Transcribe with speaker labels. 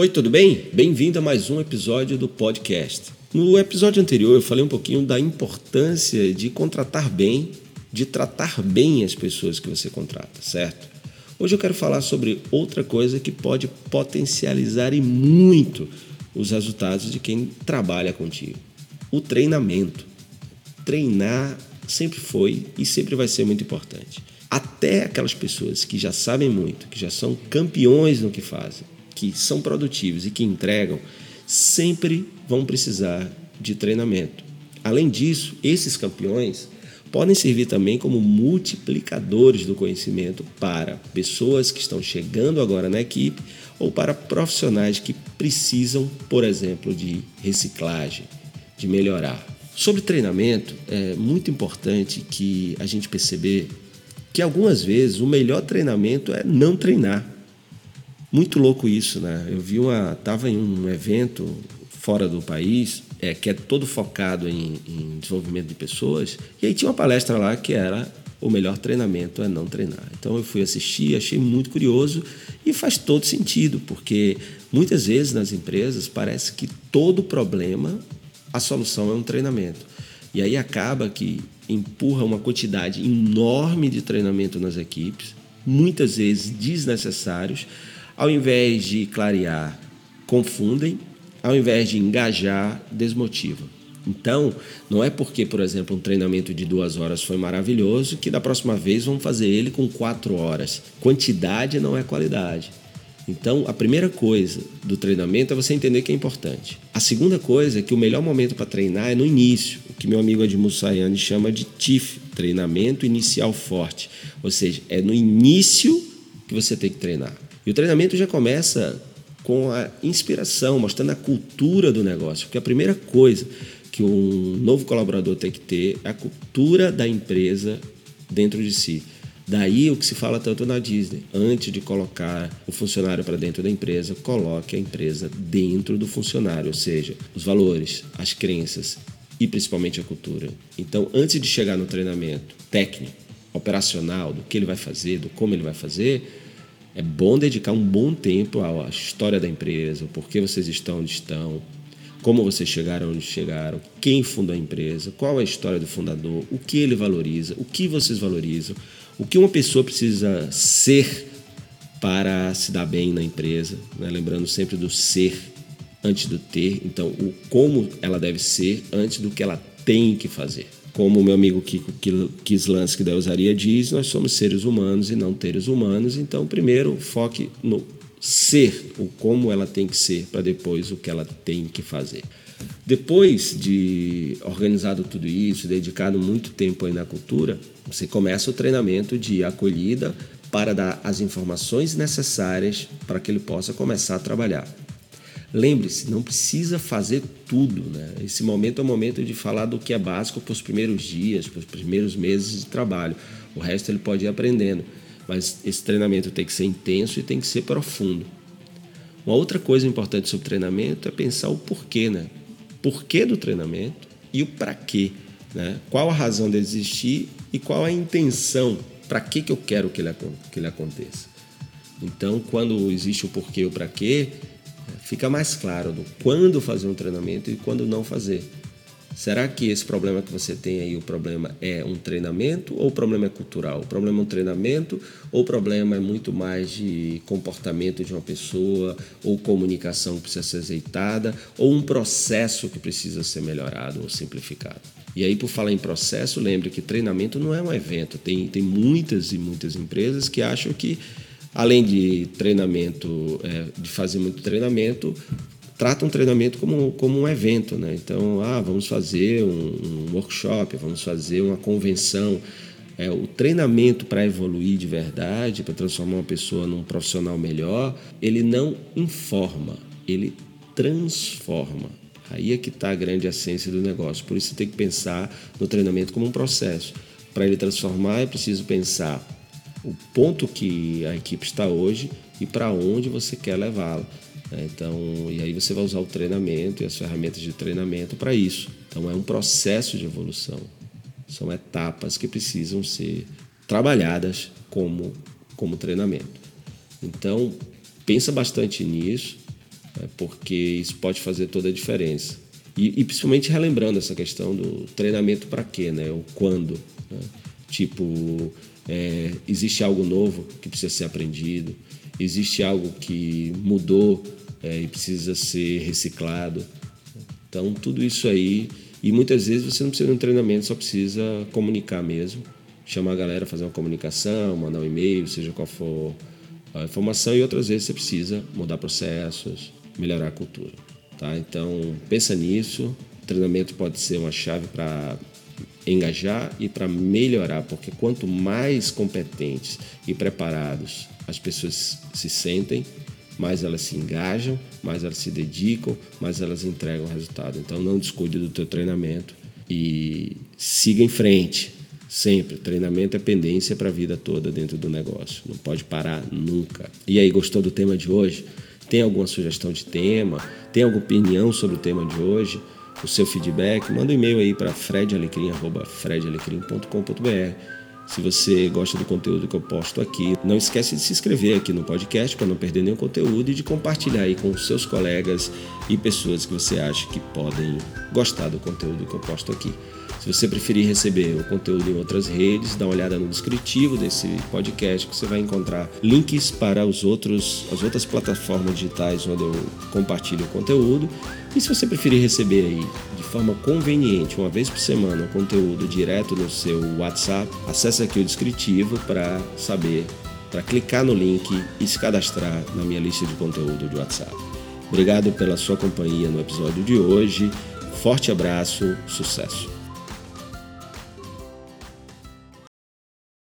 Speaker 1: Oi, tudo bem? Bem-vindo a mais um episódio do podcast. No episódio anterior eu falei um pouquinho da importância de contratar bem, de tratar bem as pessoas que você contrata, certo? Hoje eu quero falar sobre outra coisa que pode potencializar e muito os resultados de quem trabalha contigo: o treinamento. Treinar sempre foi e sempre vai ser muito importante. Até aquelas pessoas que já sabem muito, que já são campeões no que fazem, que são produtivos e que entregam, sempre vão precisar de treinamento. Além disso, esses campeões podem servir também como multiplicadores do conhecimento para pessoas que estão chegando agora na equipe ou para profissionais que precisam, por exemplo, de reciclagem, de melhorar. Sobre treinamento, é muito importante que a gente perceber que algumas vezes o melhor treinamento é não treinar. Muito louco isso, né? Eu vi uma. Estava em um evento fora do país, é, que é todo focado em, em desenvolvimento de pessoas, e aí tinha uma palestra lá que era o melhor treinamento é não treinar. Então eu fui assistir, achei muito curioso e faz todo sentido, porque muitas vezes nas empresas parece que todo problema, a solução é um treinamento. E aí acaba que empurra uma quantidade enorme de treinamento nas equipes, muitas vezes desnecessários, ao invés de clarear, confundem, ao invés de engajar, desmotivam. Então, não é porque, por exemplo, um treinamento de duas horas foi maravilhoso que da próxima vez vamos fazer ele com quatro horas. Quantidade não é qualidade. Então, a primeira coisa do treinamento é você entender que é importante. A segunda coisa é que o melhor momento para treinar é no início, o que meu amigo Edmund Sayane chama de TIF, treinamento inicial forte. Ou seja, é no início que você tem que treinar. E o treinamento já começa com a inspiração, mostrando a cultura do negócio. Porque a primeira coisa que um novo colaborador tem que ter é a cultura da empresa dentro de si. Daí o que se fala tanto na Disney, antes de colocar o funcionário para dentro da empresa, coloque a empresa dentro do funcionário, ou seja, os valores, as crenças e principalmente a cultura. Então, antes de chegar no treinamento técnico, operacional, do que ele vai fazer, do como ele vai fazer, é bom dedicar um bom tempo à história da empresa, o porquê vocês estão onde estão, como vocês chegaram onde chegaram, quem fundou a empresa, qual é a história do fundador, o que ele valoriza, o que vocês valorizam, o que uma pessoa precisa ser para se dar bem na empresa, né? lembrando sempre do ser antes do ter, então o como ela deve ser antes do que ela tem que fazer. Como o meu amigo Kiko Kislansky da Usaria diz, nós somos seres humanos e não teres humanos, então primeiro foque no ser, o como ela tem que ser, para depois o que ela tem que fazer. Depois de organizado tudo isso, dedicado muito tempo aí na cultura, você começa o treinamento de acolhida para dar as informações necessárias para que ele possa começar a trabalhar. Lembre-se, não precisa fazer tudo. Né? Esse momento é o momento de falar do que é básico para os primeiros dias, para os primeiros meses de trabalho. O resto ele pode ir aprendendo. Mas esse treinamento tem que ser intenso e tem que ser profundo. Uma outra coisa importante sobre treinamento é pensar o porquê, né? Porquê do treinamento e o para quê. Né? Qual a razão dele existir e qual a intenção, para que, que eu quero que ele, que ele aconteça. Então, quando existe o porquê e o para quê, fica mais claro do quando fazer um treinamento e quando não fazer. Será que esse problema que você tem aí, o problema é um treinamento ou o problema é cultural? O problema é um treinamento ou o problema é muito mais de comportamento de uma pessoa ou comunicação que precisa ser azeitada ou um processo que precisa ser melhorado ou simplificado? E aí, por falar em processo, lembre que treinamento não é um evento. Tem, tem muitas e muitas empresas que acham que além de treinamento, é, de fazer muito treinamento, trata um treinamento como, como um evento. Né? Então, ah, vamos fazer um, um workshop, vamos fazer uma convenção. É, o treinamento para evoluir de verdade, para transformar uma pessoa num profissional melhor, ele não informa, ele transforma. Aí é que está a grande essência do negócio. Por isso, você tem que pensar no treinamento como um processo. Para ele transformar, é preciso pensar o ponto que a equipe está hoje e para onde você quer levá-la. Né? Então, e aí você vai usar o treinamento e as ferramentas de treinamento para isso. Então, é um processo de evolução. São etapas que precisam ser trabalhadas como, como treinamento. Então, pensa bastante nisso. né? porque isso pode fazer toda a diferença. E, e principalmente relembrando essa questão do treinamento para quê, né? O quando. Né? Tipo, é, existe algo novo que precisa ser aprendido, existe algo que mudou é, e precisa ser reciclado. Então, tudo isso aí. E muitas vezes você não precisa de um treinamento, só precisa comunicar mesmo. Chamar a galera, fazer uma comunicação, mandar um e-mail, seja qual for a informação. E outras vezes você precisa mudar processos, melhorar a cultura. Tá? Então, pensa nisso. O treinamento pode ser uma chave para engajar e para melhorar, porque quanto mais competentes e preparados as pessoas se sentem, mais elas se engajam, mais elas se dedicam, mais elas entregam resultado. Então não descuide do teu treinamento e siga em frente. Sempre, treinamento é pendência para a vida toda dentro do negócio. Não pode parar nunca. E aí, gostou do tema de hoje? Tem alguma sugestão de tema? Tem alguma opinião sobre o tema de hoje? O seu feedback, manda um e-mail aí para fredalecrim.com.br. Se você gosta do conteúdo que eu posto aqui, não esquece de se inscrever aqui no podcast para não perder nenhum conteúdo e de compartilhar aí com seus colegas e pessoas que você acha que podem gostar do conteúdo que eu posto aqui. Se você preferir receber o conteúdo em outras redes, dá uma olhada no descritivo desse podcast que você vai encontrar links para os outros, as outras plataformas digitais onde eu compartilho o conteúdo. E se você preferir receber aí de forma conveniente, uma vez por semana, o conteúdo direto no seu WhatsApp, acesse aqui o descritivo para saber, para clicar no link e se cadastrar na minha lista de conteúdo de WhatsApp. Obrigado pela sua companhia no episódio de hoje. Forte abraço, sucesso!